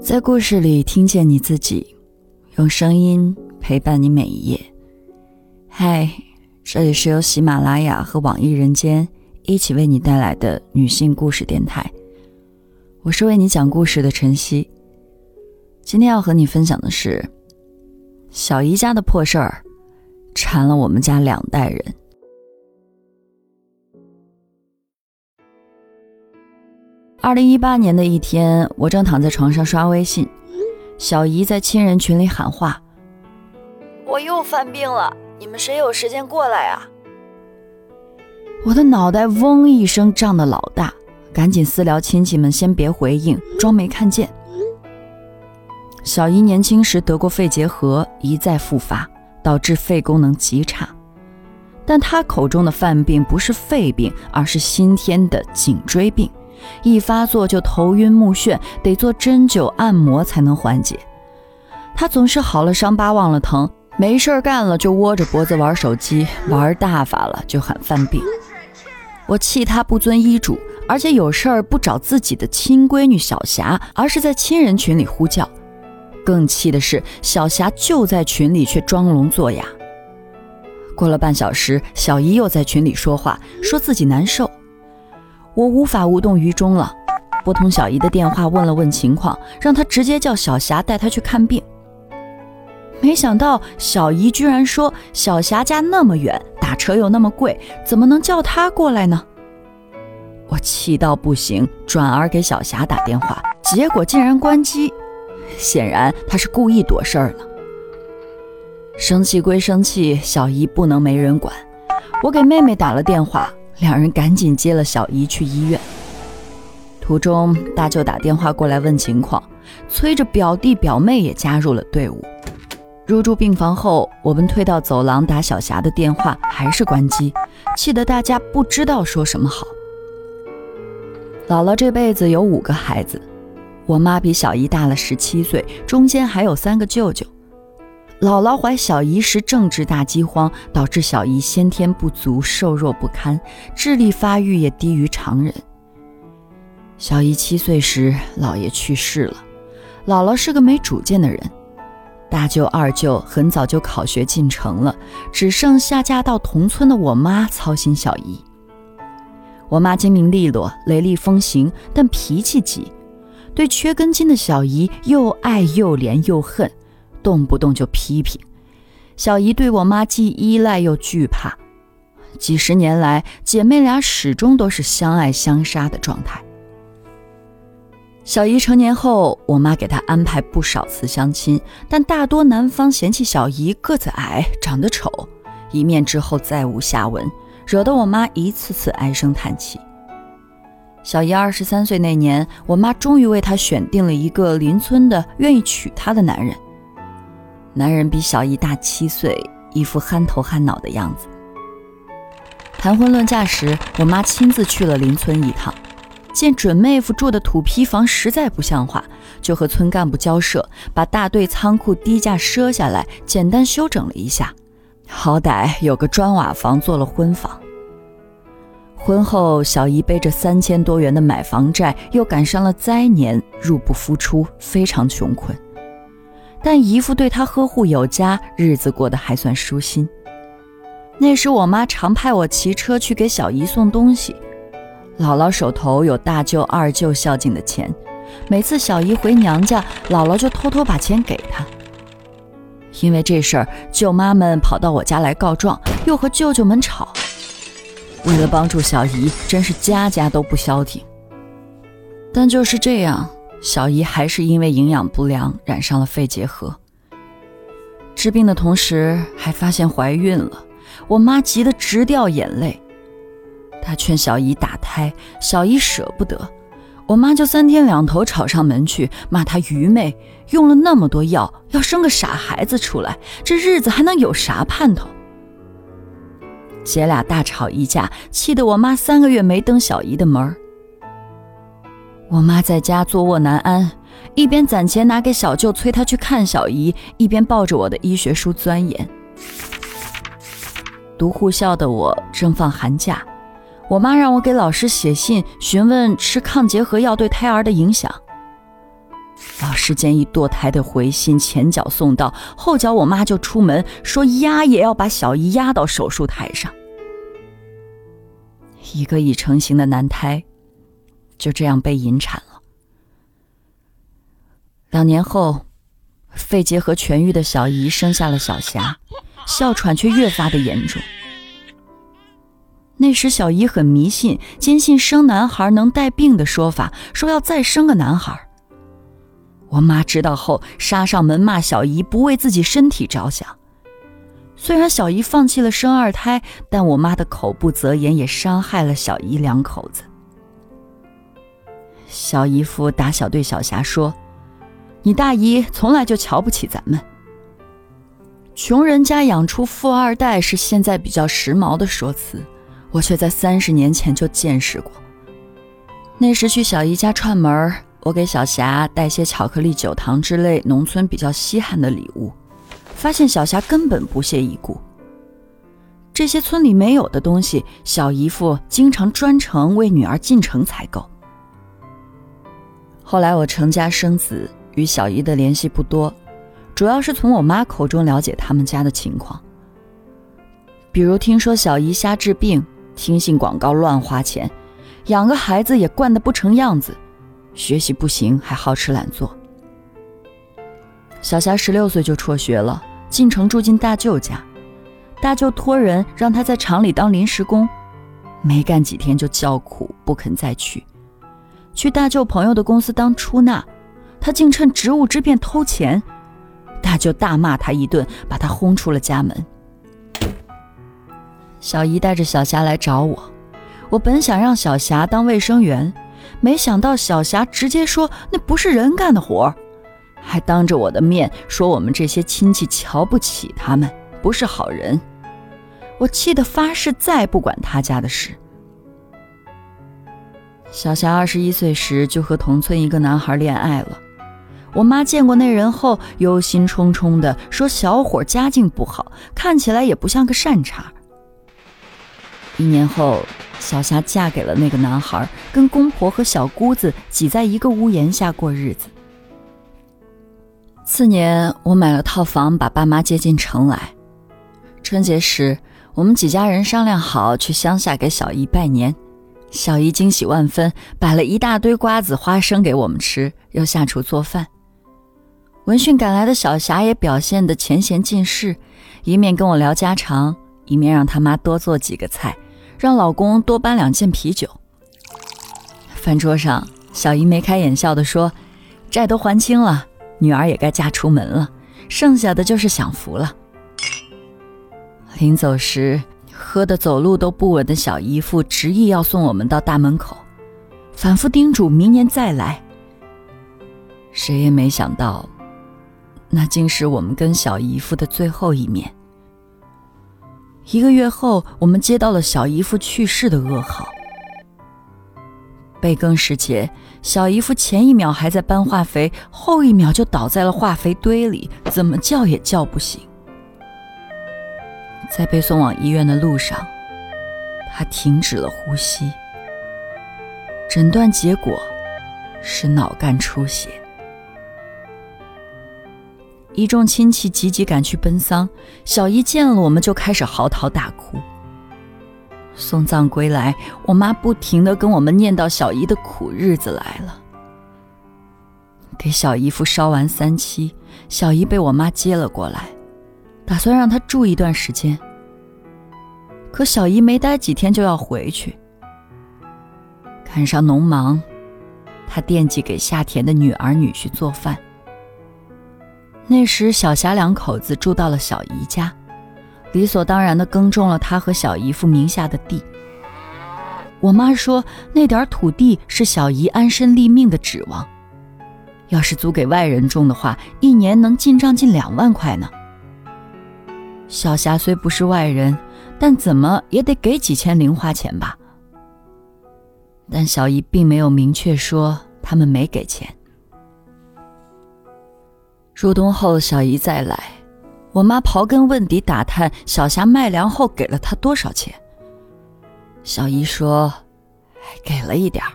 在故事里听见你自己，用声音陪伴你每一页。嗨，这里是由喜马拉雅和网易人间一起为你带来的女性故事电台，我是为你讲故事的晨曦。今天要和你分享的是小姨家的破事儿，缠了我们家两代人。二零一八年的一天，我正躺在床上刷微信，小姨在亲人群里喊话：“我又犯病了，你们谁有时间过来啊？”我的脑袋嗡一声胀得老大，赶紧私聊亲戚们先别回应，装没看见。小姨年轻时得过肺结核，一再复发，导致肺功能极差。但她口中的犯病不是肺病，而是先天的颈椎病。一发作就头晕目眩，得做针灸按摩才能缓解。他总是好了伤疤忘了疼，没事干了就窝着脖子玩手机，玩大发了就喊犯病。我气他不遵医嘱，而且有事儿不找自己的亲闺女小霞，而是在亲人群里呼叫。更气的是，小霞就在群里却装聋作哑。过了半小时，小姨又在群里说话，说自己难受。我无法无动于衷了，拨通小姨的电话问了问情况，让她直接叫小霞带她去看病。没想到小姨居然说小霞家那么远，打车又那么贵，怎么能叫她过来呢？我气到不行，转而给小霞打电话，结果竟然关机，显然她是故意躲事儿呢。生气归生气，小姨不能没人管，我给妹妹打了电话。两人赶紧接了小姨去医院。途中，大舅打电话过来问情况，催着表弟表妹也加入了队伍。入住病房后，我们推到走廊打小霞的电话，还是关机，气得大家不知道说什么好。姥姥这辈子有五个孩子，我妈比小姨大了十七岁，中间还有三个舅舅。姥姥怀小姨时正值大饥荒，导致小姨先天不足，瘦弱不堪，智力发育也低于常人。小姨七岁时，姥爷去世了，姥姥是个没主见的人。大舅、二舅很早就考学进城了，只剩下嫁到同村的我妈操心小姨。我妈精明利落，雷厉风行，但脾气急，对缺根筋的小姨又爱又怜又恨。动不动就批评，小姨对我妈既依赖又惧怕。几十年来，姐妹俩始终都是相爱相杀的状态。小姨成年后，我妈给她安排不少次相亲，但大多男方嫌弃小姨个子矮、长得丑，一面之后再无下文，惹得我妈一次次唉声叹气。小姨二十三岁那年，我妈终于为她选定了一个邻村的愿意娶她的男人。男人比小姨大七岁，一副憨头憨脑的样子。谈婚论嫁时，我妈亲自去了邻村一趟，见准妹夫住的土坯房实在不像话，就和村干部交涉，把大队仓库低价赊下来，简单修整了一下，好歹有个砖瓦房做了婚房。婚后，小姨背着三千多元的买房债，又赶上了灾年，入不敷出，非常穷困。但姨父对她呵护有加，日子过得还算舒心。那时我妈常派我骑车去给小姨送东西，姥姥手头有大舅、二舅孝敬的钱，每次小姨回娘家，姥姥就偷偷把钱给她。因为这事儿，舅妈们跑到我家来告状，又和舅舅们吵。为了帮助小姨，真是家家都不消停。但就是这样。小姨还是因为营养不良染上了肺结核，治病的同时还发现怀孕了。我妈急得直掉眼泪，她劝小姨打胎，小姨舍不得，我妈就三天两头吵上门去，骂她愚昧，用了那么多药要生个傻孩子出来，这日子还能有啥盼头？姐俩大吵一架，气得我妈三个月没登小姨的门儿。我妈在家坐卧难安，一边攒钱拿给小舅催他去看小姨，一边抱着我的医学书钻研。读护校的我正放寒假，我妈让我给老师写信询问吃抗结核药对胎儿的影响。老师建议堕胎的回信前脚送到，后脚我妈就出门说压也要把小姨压到手术台上。一个已成型的男胎就这样被引产了。两年后，肺结核痊愈的小姨生下了小霞，哮喘却越发的严重。那时小姨很迷信，坚信生男孩能带病的说法，说要再生个男孩。我妈知道后，杀上门骂小姨不为自己身体着想。虽然小姨放弃了生二胎，但我妈的口不择言也伤害了小姨两口子。小姨夫打小对小霞说：“你大姨从来就瞧不起咱们。穷人家养出富二代是现在比较时髦的说辞，我却在三十年前就见识过。那时去小姨家串门我给小霞带些巧克力、酒糖之类农村比较稀罕的礼物，发现小霞根本不屑一顾。这些村里没有的东西，小姨夫经常专程为女儿进城采购。后来我成家生子，与小姨的联系不多，主要是从我妈口中了解他们家的情况，比如听说小姨瞎治病，听信广告乱花钱，养个孩子也惯得不成样子。学习不行，还好吃懒做。小霞十六岁就辍学了，进城住进大舅家。大舅托人让她在厂里当临时工，没干几天就叫苦不肯再去。去大舅朋友的公司当出纳，他竟趁职务之便偷钱。大舅大骂他一顿，把他轰出了家门。小姨带着小霞来找我，我本想让小霞当卫生员。没想到小霞直接说那不是人干的活还当着我的面说我们这些亲戚瞧不起他们，不是好人。我气得发誓再不管他家的事。小霞二十一岁时就和同村一个男孩恋爱了，我妈见过那人后忧心忡忡的说小伙家境不好，看起来也不像个善茬。一年后。小霞嫁给了那个男孩，跟公婆和小姑子挤在一个屋檐下过日子。次年，我买了套房，把爸妈接进城来。春节时，我们几家人商量好去乡下给小姨拜年，小姨惊喜万分，摆了一大堆瓜子、花生给我们吃，又下厨做饭。闻讯赶来的小霞也表现得前嫌尽释，一面跟我聊家常，一面让他妈多做几个菜。让老公多搬两件啤酒。饭桌上，小姨眉开眼笑地说：“债都还清了，女儿也该嫁出门了，剩下的就是享福了。”临走时，喝得走路都不稳的小姨夫执意要送我们到大门口，反复叮嘱明年再来。谁也没想到，那竟是我们跟小姨夫的最后一面。一个月后，我们接到了小姨夫去世的噩耗。备更时节，小姨夫前一秒还在搬化肥，后一秒就倒在了化肥堆里，怎么叫也叫不醒。在被送往医院的路上，他停止了呼吸，诊断结果是脑干出血。一众亲戚急急赶去奔丧，小姨见了我们就开始嚎啕大哭。送葬归来，我妈不停的跟我们念叨小姨的苦日子来了。给小姨夫烧完三七，小姨被我妈接了过来，打算让她住一段时间。可小姨没待几天就要回去，赶上农忙，她惦记给下田的女儿女婿做饭。那时，小霞两口子住到了小姨家，理所当然的耕种了她和小姨夫名下的地。我妈说，那点土地是小姨安身立命的指望，要是租给外人种的话，一年能进账近两万块呢。小霞虽不是外人，但怎么也得给几千零花钱吧。但小姨并没有明确说他们没给钱。入冬后，小姨再来，我妈刨根问底打探小霞卖粮后给了她多少钱。小姨说，给了一点儿。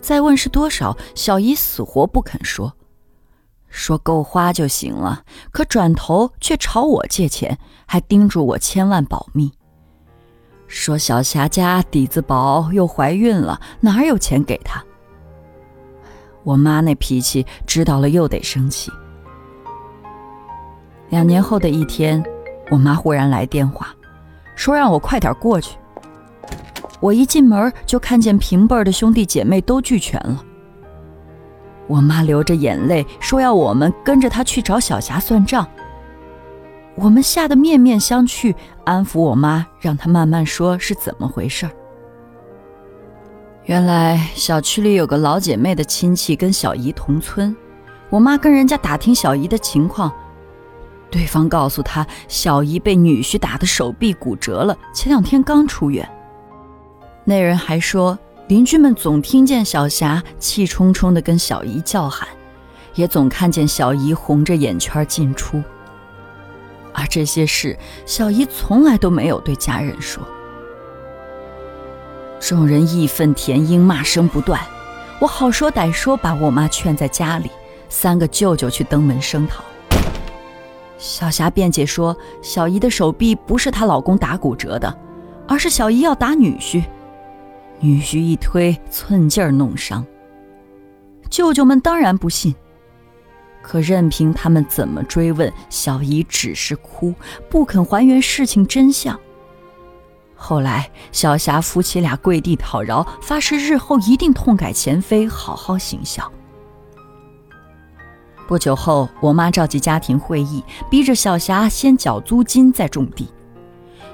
再问是多少，小姨死活不肯说。说够花就行了，可转头却朝我借钱，还叮嘱我千万保密。说小霞家底子薄，又怀孕了，哪有钱给她？我妈那脾气，知道了又得生气。两年后的一天，我妈忽然来电话，说让我快点过去。我一进门就看见平辈的兄弟姐妹都聚全了。我妈流着眼泪说要我们跟着她去找小霞算账。我们吓得面面相觑，安抚我妈，让她慢慢说是怎么回事儿。原来小区里有个老姐妹的亲戚跟小姨同村，我妈跟人家打听小姨的情况，对方告诉她小姨被女婿打的手臂骨折了，前两天刚出院。那人还说，邻居们总听见小霞气冲冲地跟小姨叫喊，也总看见小姨红着眼圈进出。而这些事，小姨从来都没有对家人说。众人义愤填膺，骂声不断。我好说歹说，把我妈劝在家里，三个舅舅去登门声讨。小霞辩解说，小姨的手臂不是她老公打骨折的，而是小姨要打女婿，女婿一推，寸劲儿弄伤。舅舅们当然不信。可任凭他们怎么追问，小姨只是哭，不肯还原事情真相。后来，小霞夫妻俩跪地讨饶，发誓日后一定痛改前非，好好行孝。不久后，我妈召集家庭会议，逼着小霞先缴租金再种地。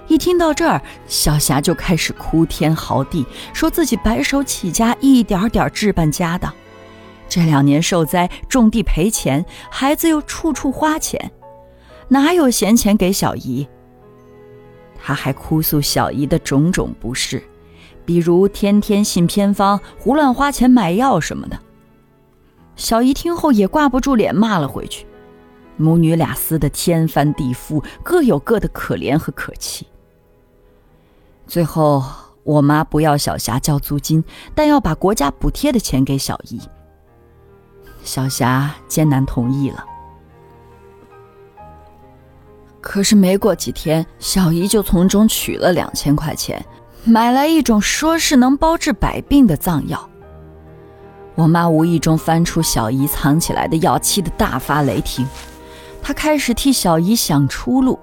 一听到这儿，小霞就开始哭天嚎地，说自己白手起家，一点点置办家当。这两年受灾，种地赔钱，孩子又处处花钱，哪有闲钱给小姨？他还哭诉小姨的种种不是，比如天天信偏方、胡乱花钱买药什么的。小姨听后也挂不住脸，骂了回去。母女俩撕得天翻地覆，各有各的可怜和可气。最后，我妈不要小霞交租金，但要把国家补贴的钱给小姨。小霞艰难同意了，可是没过几天，小姨就从中取了两千块钱，买来一种说是能包治百病的藏药。我妈无意中翻出小姨藏起来的药，气得大发雷霆。她开始替小姨想出路，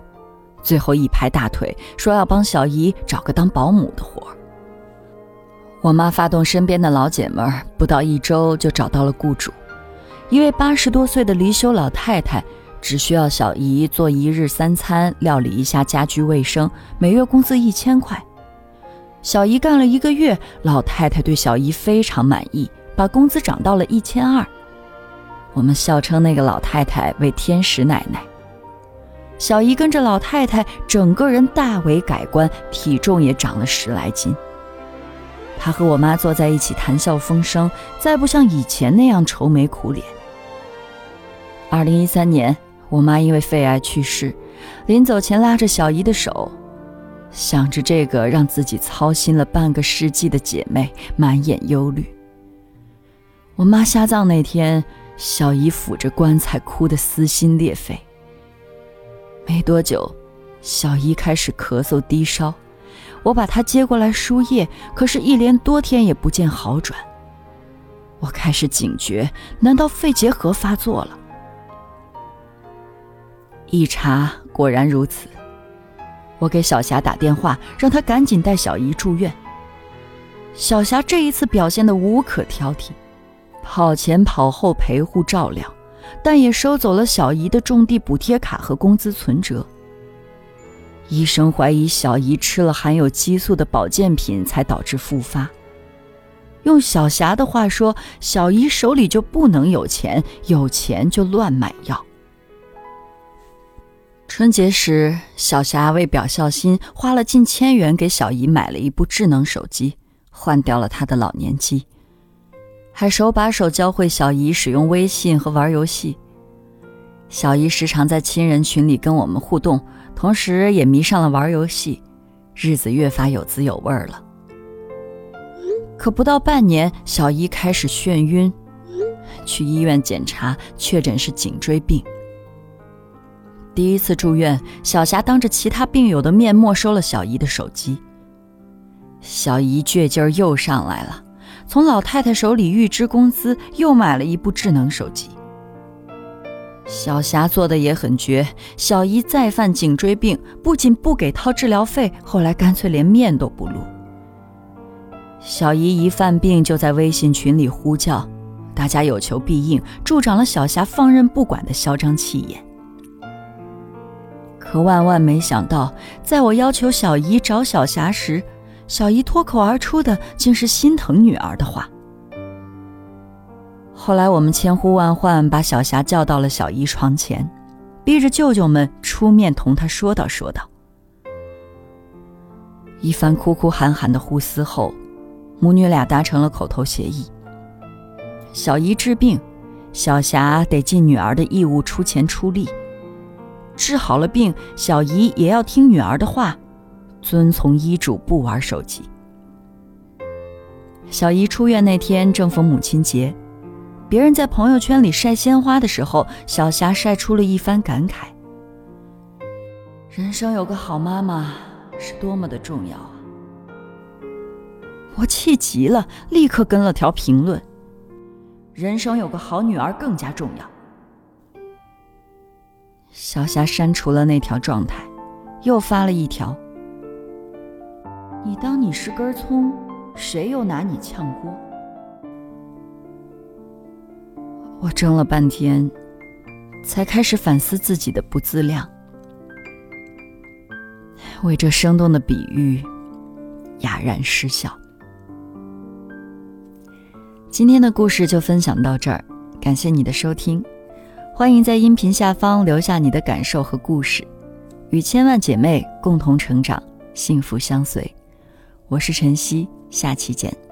最后一拍大腿，说要帮小姨找个当保姆的活儿。我妈发动身边的老姐们儿，不到一周就找到了雇主。一位八十多岁的离休老太太，只需要小姨做一日三餐，料理一下家居卫生，每月工资一千块。小姨干了一个月，老太太对小姨非常满意，把工资涨到了一千二。我们笑称那个老太太为天使奶奶。小姨跟着老太太，整个人大为改观，体重也长了十来斤。她和我妈坐在一起谈笑风生，再不像以前那样愁眉苦脸。二零一三年，我妈因为肺癌去世，临走前拉着小姨的手，想着这个让自己操心了半个世纪的姐妹，满眼忧虑。我妈下葬那天，小姨抚着棺材，哭得撕心裂肺。没多久，小姨开始咳嗽低烧。我把她接过来输液，可是，一连多天也不见好转。我开始警觉，难道肺结核发作了？一查，果然如此。我给小霞打电话，让她赶紧带小姨住院。小霞这一次表现的无可挑剔，跑前跑后陪护照料，但也收走了小姨的种地补贴卡和工资存折。医生怀疑小姨吃了含有激素的保健品，才导致复发。用小霞的话说，小姨手里就不能有钱，有钱就乱买药。春节时，小霞为表孝心，花了近千元给小姨买了一部智能手机，换掉了她的老年机，还手把手教会小姨使用微信和玩游戏。小姨时常在亲人群里跟我们互动。同时也迷上了玩游戏，日子越发有滋有味了。可不到半年，小姨开始眩晕，去医院检查，确诊是颈椎病。第一次住院，小霞当着其他病友的面没收了小姨的手机。小姨倔劲儿又上来了，从老太太手里预支工资，又买了一部智能手机。小霞做的也很绝，小姨再犯颈椎病，不仅不给掏治疗费，后来干脆连面都不露。小姨一犯病就在微信群里呼叫，大家有求必应，助长了小霞放任不管的嚣张气焰。可万万没想到，在我要求小姨找小霞时，小姨脱口而出的竟是心疼女儿的话。后来我们千呼万唤，把小霞叫到了小姨床前，逼着舅舅们出面同她说道说道。一番哭哭喊喊的互撕后，母女俩达成了口头协议：小姨治病，小霞得尽女儿的义务出钱出力；治好了病，小姨也要听女儿的话。遵从医嘱，不玩手机。小姨出院那天正逢母亲节，别人在朋友圈里晒鲜花的时候，小霞晒出了一番感慨：人生有个好妈妈是多么的重要啊！我气急了，立刻跟了条评论：人生有个好女儿更加重要。小霞删除了那条状态，又发了一条。你当你是根葱，谁又拿你炝锅？我怔了半天，才开始反思自己的不自量，为这生动的比喻哑然失笑。今天的故事就分享到这儿，感谢你的收听，欢迎在音频下方留下你的感受和故事，与千万姐妹共同成长，幸福相随。我是晨曦，下期见。